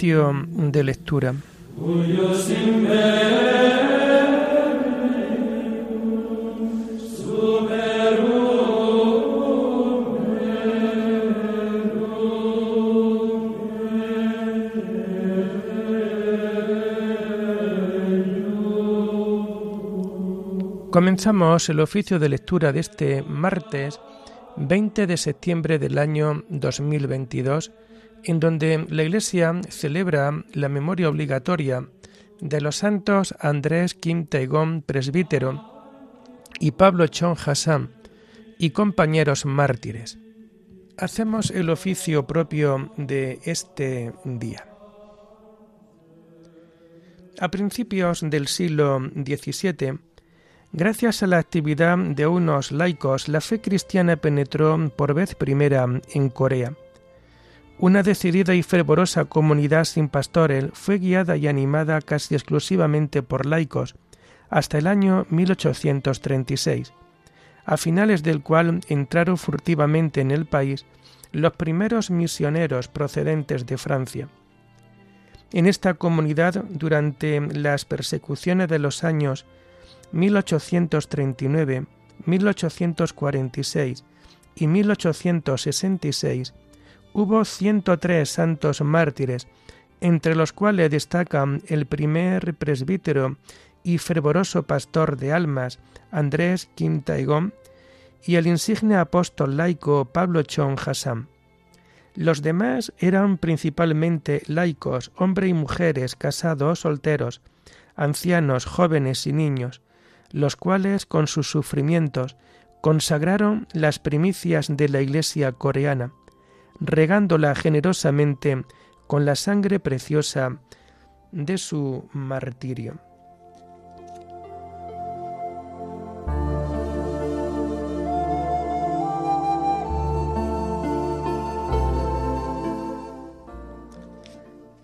Oficio de lectura. Comenzamos el oficio de lectura de este martes 20 de septiembre del año 2022, en donde la Iglesia celebra la memoria obligatoria de los santos Andrés Kim Taegong, presbítero, y Pablo Chon Hassan, y compañeros mártires. Hacemos el oficio propio de este día. A principios del siglo XVII, Gracias a la actividad de unos laicos, la fe cristiana penetró por vez primera en Corea. Una decidida y fervorosa comunidad sin pastores fue guiada y animada casi exclusivamente por laicos hasta el año 1836, a finales del cual entraron furtivamente en el país los primeros misioneros procedentes de Francia. En esta comunidad, durante las persecuciones de los años 1839, 1846 y 1866 hubo 103 santos mártires, entre los cuales destacan el primer presbítero y fervoroso pastor de almas, Andrés Quintaigón, y el insigne apóstol laico Pablo Chon Hassan. Los demás eran principalmente laicos, hombres y mujeres, casados, solteros, ancianos, jóvenes y niños, los cuales con sus sufrimientos consagraron las primicias de la Iglesia coreana, regándola generosamente con la sangre preciosa de su martirio.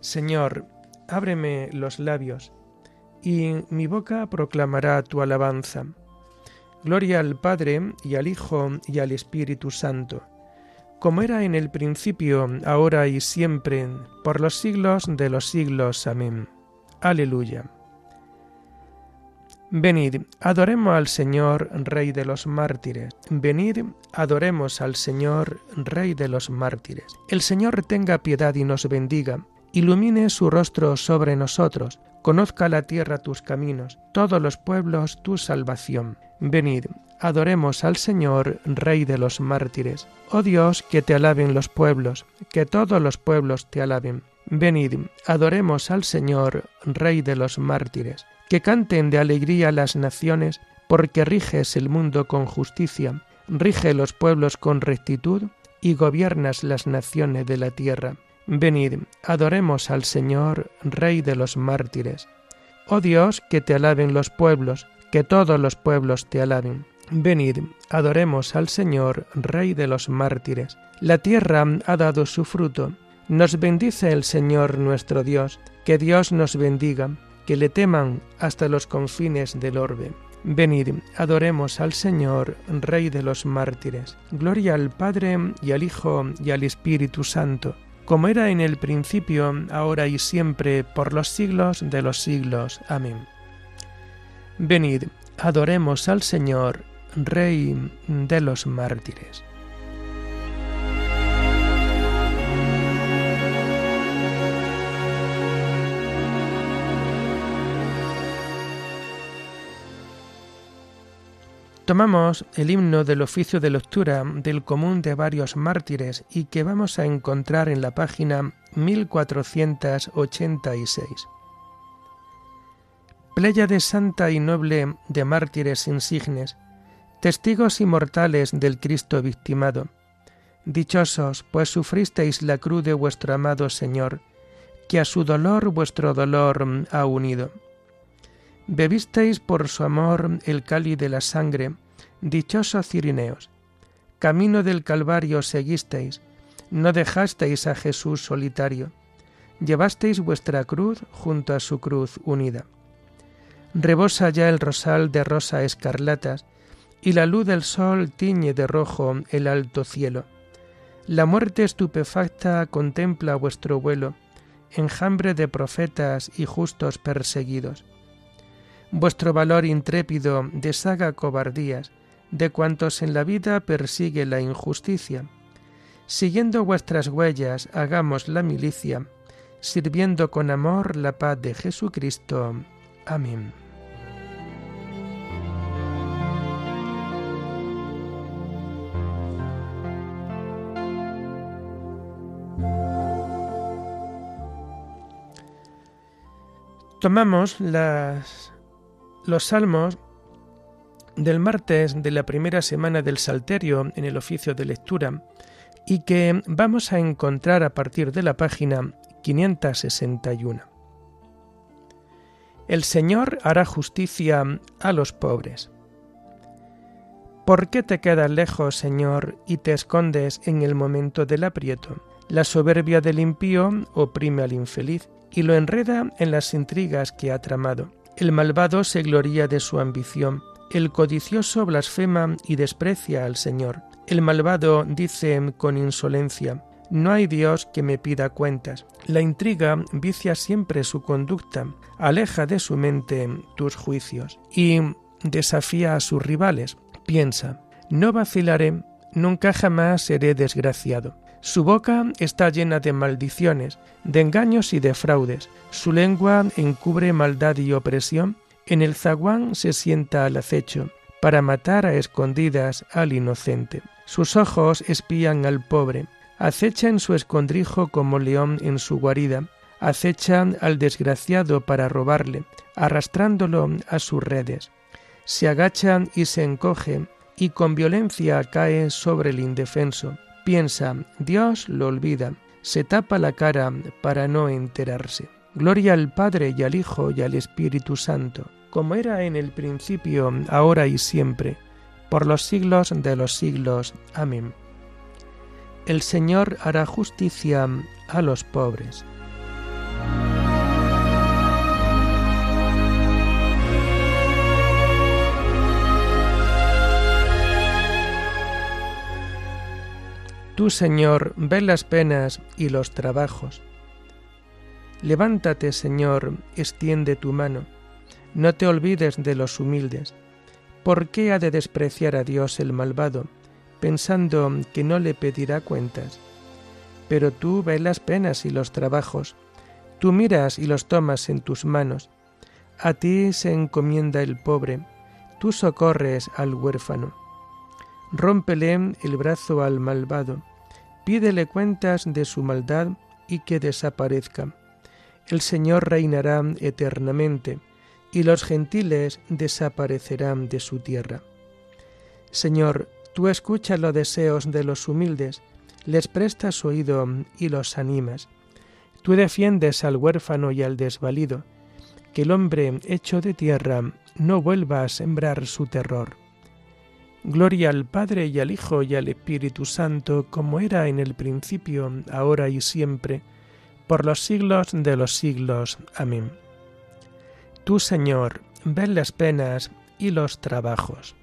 Señor, ábreme los labios y mi boca proclamará tu alabanza. Gloria al Padre y al Hijo y al Espíritu Santo, como era en el principio, ahora y siempre, por los siglos de los siglos. Amén. Aleluya. Venid, adoremos al Señor, Rey de los mártires. Venid, adoremos al Señor, Rey de los mártires. El Señor tenga piedad y nos bendiga, ilumine su rostro sobre nosotros, Conozca la tierra tus caminos, todos los pueblos tu salvación. Venid, adoremos al Señor, Rey de los mártires. Oh Dios, que te alaben los pueblos, que todos los pueblos te alaben. Venid, adoremos al Señor, Rey de los mártires. Que canten de alegría las naciones, porque riges el mundo con justicia, rige los pueblos con rectitud y gobiernas las naciones de la tierra. Venid, adoremos al Señor, Rey de los mártires. Oh Dios, que te alaben los pueblos, que todos los pueblos te alaben. Venid, adoremos al Señor, Rey de los mártires. La tierra ha dado su fruto. Nos bendice el Señor nuestro Dios. Que Dios nos bendiga, que le teman hasta los confines del orbe. Venid, adoremos al Señor, Rey de los mártires. Gloria al Padre y al Hijo y al Espíritu Santo como era en el principio, ahora y siempre, por los siglos de los siglos. Amén. Venid, adoremos al Señor, Rey de los mártires. Tomamos el himno del oficio de lectura del común de varios mártires y que vamos a encontrar en la página 1486. de santa y noble de mártires insignes, testigos inmortales del Cristo victimado, dichosos, pues sufristeis la cruz de vuestro amado Señor, que a su dolor vuestro dolor ha unido Bebisteis por su amor el cáliz de la sangre, dichosos cirineos. Camino del Calvario seguisteis, no dejasteis a Jesús solitario, llevasteis vuestra cruz junto a su cruz unida. Rebosa ya el rosal de rosa escarlatas, y la luz del sol tiñe de rojo el alto cielo. La muerte estupefacta contempla vuestro vuelo, enjambre de profetas y justos perseguidos. Vuestro valor intrépido deshaga cobardías de cuantos en la vida persigue la injusticia. Siguiendo vuestras huellas, hagamos la milicia, sirviendo con amor la paz de Jesucristo. Amén. Tomamos los salmos del martes de la primera semana del Salterio en el oficio de lectura y que vamos a encontrar a partir de la página 561. El Señor hará justicia a los pobres. ¿Por qué te quedas lejos, Señor, y te escondes en el momento del aprieto? La soberbia del impío oprime al infeliz y lo enreda en las intrigas que ha tramado. El malvado se gloría de su ambición, el codicioso blasfema y desprecia al Señor. El malvado dice con insolencia, no hay Dios que me pida cuentas. La intriga vicia siempre su conducta, aleja de su mente tus juicios y desafía a sus rivales. Piensa, no vacilaré, nunca jamás seré desgraciado. Su boca está llena de maldiciones, de engaños y de fraudes. Su lengua encubre maldad y opresión. En el zaguán se sienta al acecho, para matar a escondidas al inocente. Sus ojos espían al pobre, acecha en su escondrijo como león en su guarida, acecha al desgraciado para robarle, arrastrándolo a sus redes. Se agacha y se encoge, y con violencia cae sobre el indefenso Piensa, Dios lo olvida, se tapa la cara para no enterarse. Gloria al Padre y al Hijo y al Espíritu Santo, como era en el principio, ahora y siempre, por los siglos de los siglos. Amén. El Señor hará justicia a los pobres. Tú, Señor, ves las penas y los trabajos. Levántate, Señor, extiende tu mano. No te olvides de los humildes. ¿Por qué ha de despreciar a Dios el malvado, pensando que no le pedirá cuentas? Pero tú ves las penas y los trabajos. Tú miras y los tomas en tus manos. A ti se encomienda el pobre. Tú socorres al huérfano rómpele el brazo al malvado, pídele cuentas de su maldad y que desaparezca. El Señor reinará eternamente, y los gentiles desaparecerán de su tierra. Señor, tú escuchas los deseos de los humildes, les prestas oído y los animas. Tú defiendes al huérfano y al desvalido, que el hombre hecho de tierra no vuelva a sembrar su terror. Gloria al Padre y al Hijo y al Espíritu Santo, como era en el principio, ahora y siempre, por los siglos de los siglos. Amén. Tú, Señor, ven las penas y los trabajos.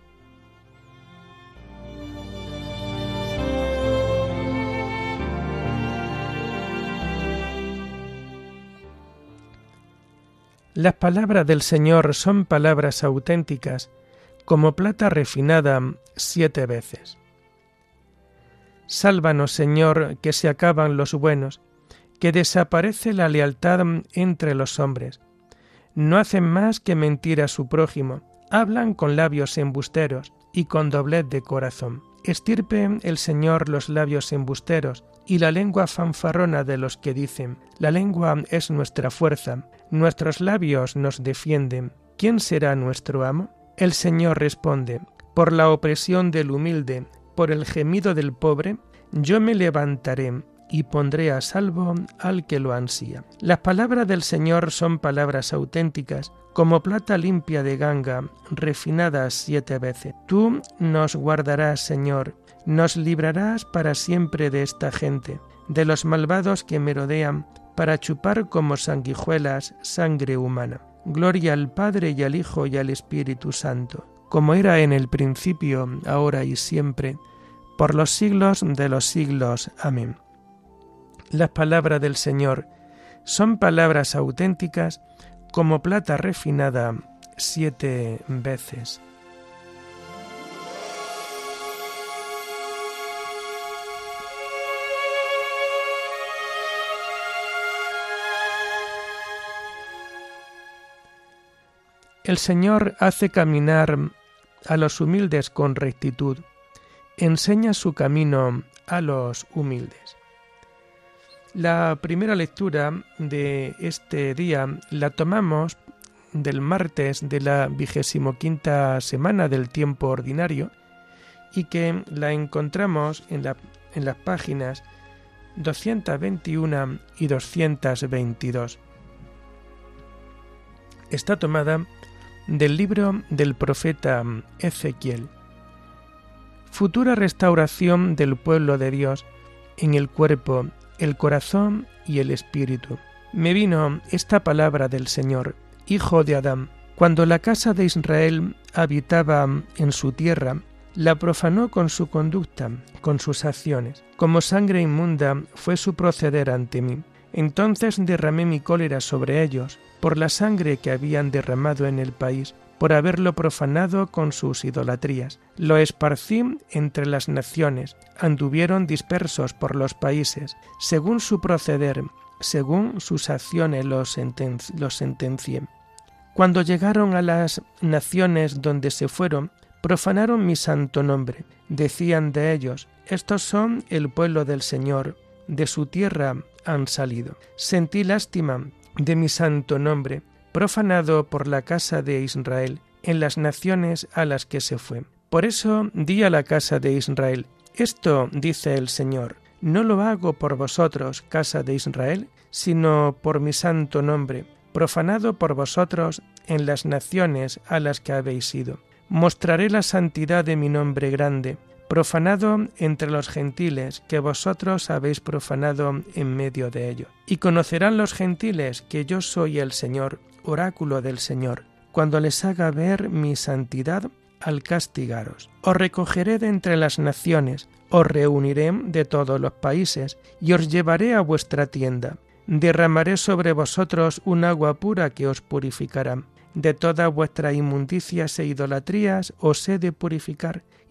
Las palabras del Señor son palabras auténticas, como plata refinada siete veces. Sálvanos, Señor, que se acaban los buenos, que desaparece la lealtad entre los hombres. No hacen más que mentir a su prójimo, hablan con labios embusteros y con doblez de corazón. Estirpe el Señor los labios embusteros y la lengua fanfarrona de los que dicen, la lengua es nuestra fuerza, nuestros labios nos defienden. ¿Quién será nuestro amo? El Señor responde, por la opresión del humilde, por el gemido del pobre, yo me levantaré y pondré a salvo al que lo ansía. Las palabras del Señor son palabras auténticas, como plata limpia de ganga, refinadas siete veces. Tú nos guardarás, Señor, nos librarás para siempre de esta gente, de los malvados que merodean para chupar como sanguijuelas sangre humana. Gloria al Padre y al Hijo y al Espíritu Santo, como era en el principio, ahora y siempre, por los siglos de los siglos. Amén. Las palabras del Señor Son palabras auténticas como plata refinada siete veces. El Señor hace caminar a los humildes con rectitud, enseña su camino a los humildes. La primera lectura de este día la tomamos del martes de la vigésimo quinta semana del tiempo ordinario y que la encontramos en, la, en las páginas 221 y 222. Está tomada del libro del profeta Ezequiel. Futura restauración del pueblo de Dios en el cuerpo, el corazón y el espíritu. Me vino esta palabra del Señor, hijo de Adán, cuando la casa de Israel habitaba en su tierra, la profanó con su conducta, con sus acciones. Como sangre inmunda fue su proceder ante mí. Entonces derramé mi cólera sobre ellos, por la sangre que habían derramado en el país, por haberlo profanado con sus idolatrías. Lo esparcí entre las naciones, anduvieron dispersos por los países, según su proceder, según sus acciones los, sentencié. Cuando llegaron a las naciones donde se fueron, profanaron mi santo nombre. Decían de ellos, estos son el pueblo del Señor, de su tierra han salido. Sentí lástima de mi santo nombre, profanado por la casa de Israel en las naciones a las que se fue. Por eso di a la casa de Israel, esto dice el Señor, no lo hago por vosotros, casa de Israel, sino por mi santo nombre, profanado por vosotros en las naciones a las que habéis ido. Mostraré la santidad de mi nombre grande, profanado entre los gentiles, que vosotros habéis profanado en medio de ellos. Y conocerán los gentiles que yo soy el Señor, oráculo del Señor, cuando les haga ver mi santidad al castigaros. Os recogeré de entre las naciones, os reuniré de todos los países, y os llevaré a vuestra tienda. Derramaré sobre vosotros un agua pura que os purificará de todas vuestras inmundicias e idolatrías os he de purificar,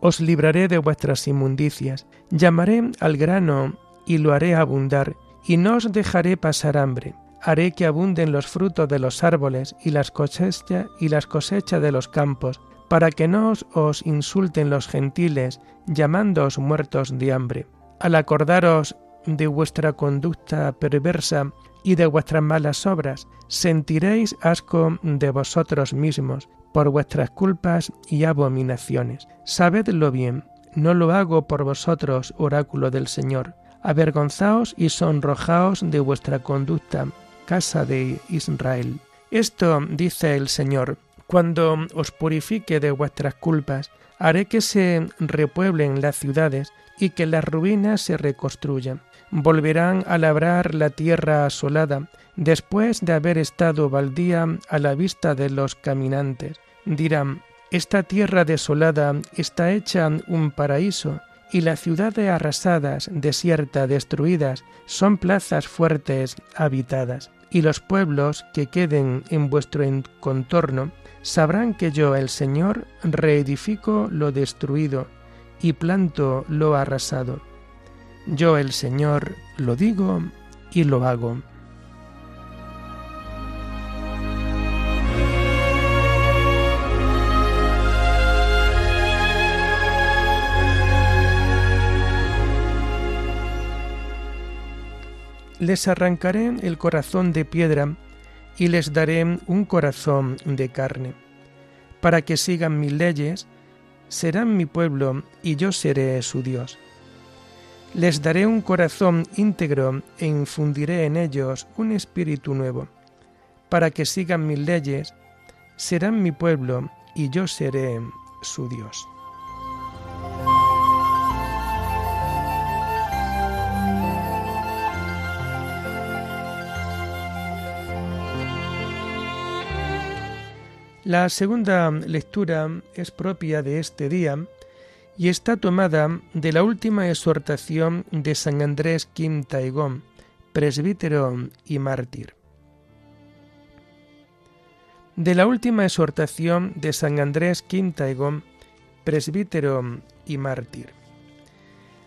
Os libraré de vuestras inmundicias, llamaré al grano y lo haré abundar, y no os dejaré pasar hambre. Haré que abunden los frutos de los árboles y las cosechas y las cosechas de los campos, para que no os insulten los gentiles, llamándoos muertos de hambre. Al acordaros de vuestra conducta perversa y de vuestras malas obras, sentiréis asco de vosotros mismos por vuestras culpas y abominaciones. Sabedlo bien, no lo hago por vosotros, oráculo del Señor. Avergonzaos y sonrojaos de vuestra conducta, casa de Israel. Esto dice el Señor, cuando os purifique de vuestras culpas, haré que se repueblen las ciudades y que las ruinas se reconstruyan volverán a labrar la tierra asolada, después de haber estado baldía a la vista de los caminantes. Dirán, esta tierra desolada está hecha un paraíso, y las ciudades arrasadas, desiertas, destruidas, son plazas fuertes habitadas, y los pueblos que queden en vuestro contorno sabrán que yo, el Señor, reedifico lo destruido y planto lo arrasado yo el Señor lo digo y lo hago. Les arrancaré el corazón de piedra y les daré un corazón de carne, para que sigan mis leyes, serán mi pueblo y yo seré su Dios les daré un corazón íntegro e infundiré en ellos un espíritu nuevo. para que sigan mis leyes, serán mi pueblo y yo seré su Dios. La segunda lectura es propia de este día y está tomada de la última exhortación de San Andrés Kim presbítero y mártir. De la última exhortación de San Andrés Kim presbítero y mártir.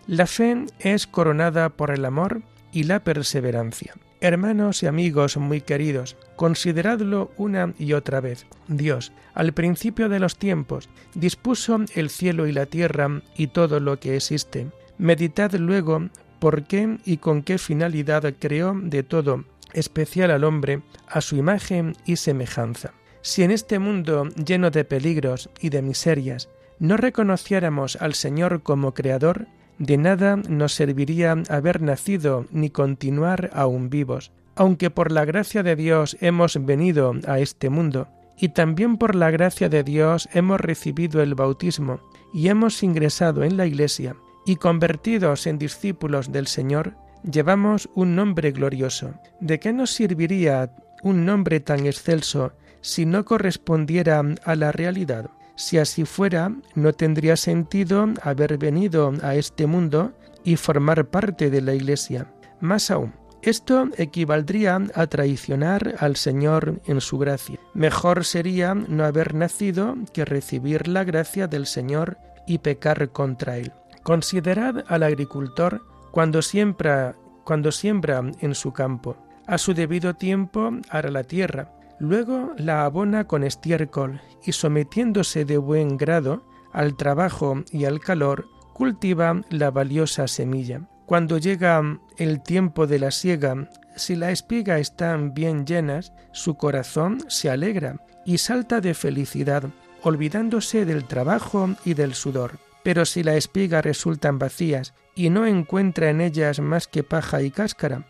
La fe es coronada por el amor y la perseverancia. Hermanos y amigos muy queridos, consideradlo una y otra vez. Dios, al principio de los tiempos, dispuso el cielo y la tierra y todo lo que existe. Meditad luego por qué y con qué finalidad creó de todo, especial al hombre, a su imagen y semejanza. Si en este mundo lleno de peligros y de miserias no reconociéramos al Señor como Creador, de nada nos serviría haber nacido ni continuar aún vivos, aunque por la gracia de Dios hemos venido a este mundo, y también por la gracia de Dios hemos recibido el bautismo, y hemos ingresado en la Iglesia, y convertidos en discípulos del Señor, llevamos un nombre glorioso. ¿De qué nos serviría un nombre tan excelso si no correspondiera a la realidad? Si así fuera, no tendría sentido haber venido a este mundo y formar parte de la Iglesia. Más aún, esto equivaldría a traicionar al Señor en su gracia. Mejor sería no haber nacido que recibir la gracia del Señor y pecar contra Él. Considerad al agricultor cuando siembra, cuando siembra en su campo. A su debido tiempo hará la tierra, Luego la abona con estiércol y sometiéndose de buen grado al trabajo y al calor, cultiva la valiosa semilla. Cuando llega el tiempo de la siega, si la espiga están bien llenas, su corazón se alegra y salta de felicidad, olvidándose del trabajo y del sudor. Pero si la espiga resultan vacías y no encuentra en ellas más que paja y cáscara,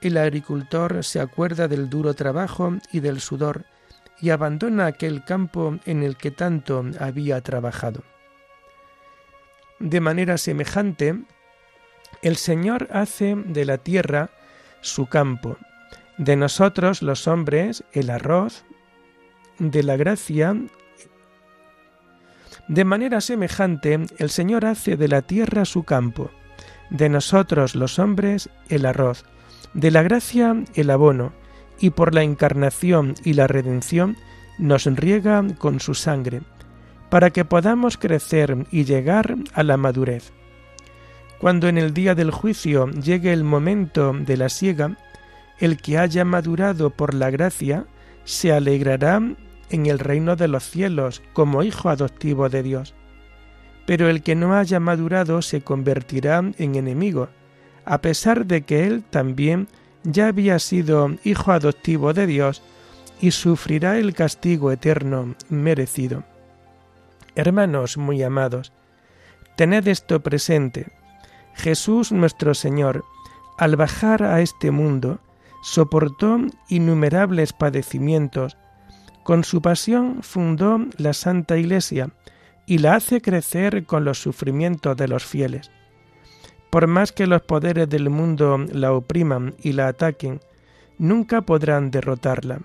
el agricultor se acuerda del duro trabajo y del sudor y abandona aquel campo en el que tanto había trabajado. De manera semejante, el Señor hace de la tierra su campo, de nosotros los hombres el arroz, de la gracia. De manera semejante, el Señor hace de la tierra su campo, de nosotros los hombres el arroz, de la gracia el abono, y por la encarnación y la redención nos riega con su sangre, para que podamos crecer y llegar a la madurez. Cuando en el día del juicio llegue el momento de la siega, el que haya madurado por la gracia se alegrará en el reino de los cielos como hijo adoptivo de Dios. Pero el que no haya madurado se convertirá en enemigo, a pesar de que él también ya había sido hijo adoptivo de Dios y sufrirá el castigo eterno merecido. Hermanos muy amados, tened esto presente. Jesús nuestro Señor, al bajar a este mundo, soportó innumerables padecimientos. Con su pasión fundó la Santa Iglesia y la hace crecer con los sufrimientos de los fieles. Por más que los poderes del mundo la opriman y la ataquen, nunca podrán derrotarla.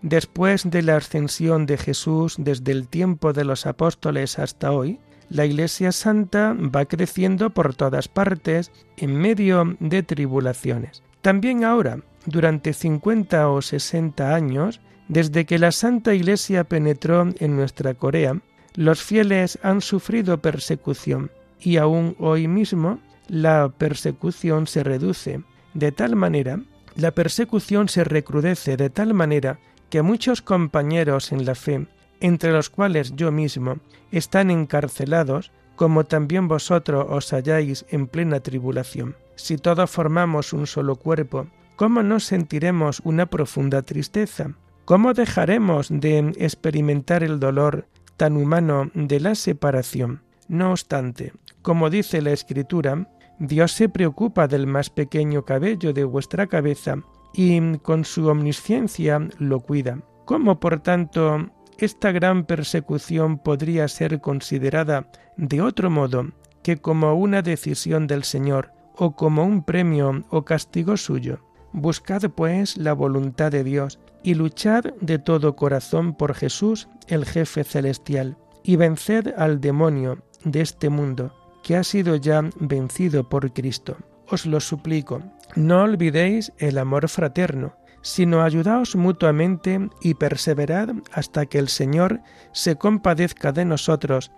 Después de la ascensión de Jesús desde el tiempo de los apóstoles hasta hoy, la Iglesia Santa va creciendo por todas partes en medio de tribulaciones. También ahora, durante 50 o 60 años, desde que la Santa Iglesia penetró en nuestra Corea, los fieles han sufrido persecución y aún hoy mismo la persecución se reduce de tal manera, la persecución se recrudece de tal manera que muchos compañeros en la fe, entre los cuales yo mismo, están encarcelados, como también vosotros os halláis en plena tribulación. Si todos formamos un solo cuerpo, ¿cómo no sentiremos una profunda tristeza? ¿Cómo dejaremos de experimentar el dolor tan humano de la separación? No obstante, como dice la Escritura, Dios se preocupa del más pequeño cabello de vuestra cabeza y con su omnisciencia lo cuida. ¿Cómo, por tanto, esta gran persecución podría ser considerada de otro modo que como una decisión del Señor o como un premio o castigo suyo? Buscad pues la voluntad de Dios y luchad de todo corazón por Jesús, el jefe celestial, y venced al demonio de este mundo, que ha sido ya vencido por Cristo. Os lo suplico, no olvidéis el amor fraterno, sino ayudaos mutuamente y perseverad hasta que el Señor se compadezca de nosotros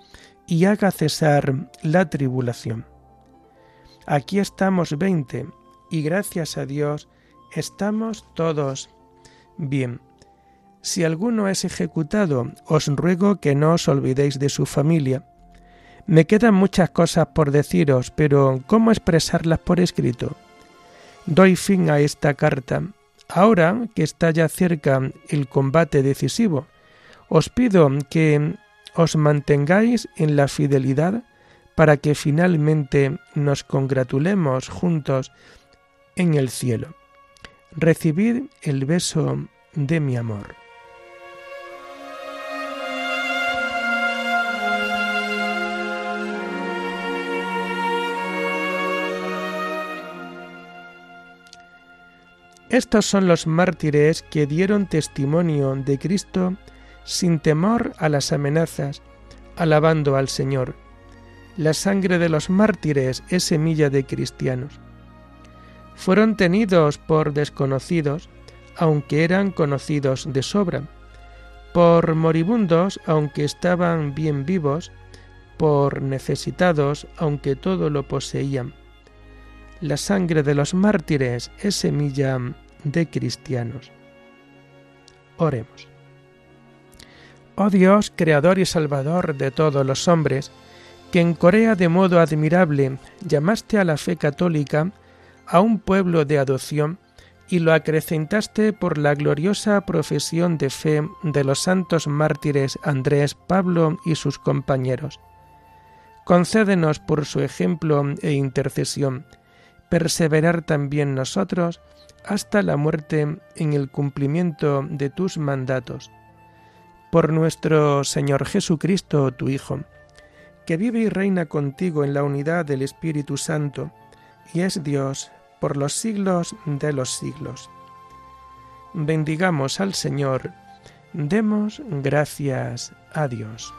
y haga cesar la tribulación. Aquí estamos veinte, y gracias a Dios estamos todos Bien, si alguno es ejecutado, os ruego que no os olvidéis de su familia. Me quedan muchas cosas por deciros, pero ¿cómo expresarlas por escrito? Doy fin a esta carta. Ahora que está ya cerca el combate decisivo, os pido que os mantengáis en la fidelidad para que finalmente nos congratulemos juntos en el cielo recibid el beso de mi amor. Estos son los mártires que dieron testimonio de Cristo sin temor a las amenazas, alabando al Señor. La sangre de los mártires es semilla de cristianos fueron tenidos por desconocidos, aunque eran conocidos de sobra, por moribundos, aunque estaban bien vivos, por necesitados, aunque todo lo poseían. La sangre de los mártires es semilla de cristianos. Oremos. Oh Dios, Creador y Salvador de todos los hombres, que en Corea de modo admirable llamaste a la fe católica a un pueblo de adopción y lo acrecentaste por la gloriosa profesión de fe de los santos mártires Andrés, Pablo y sus compañeros. Concédenos por su ejemplo e intercesión perseverar también nosotros hasta la muerte en el cumplimiento de tus mandatos. Por nuestro Señor Jesucristo, tu Hijo, que vive y reina contigo en la unidad del Espíritu Santo, y es Dios por los siglos de los siglos. Bendigamos al Señor, demos gracias a Dios.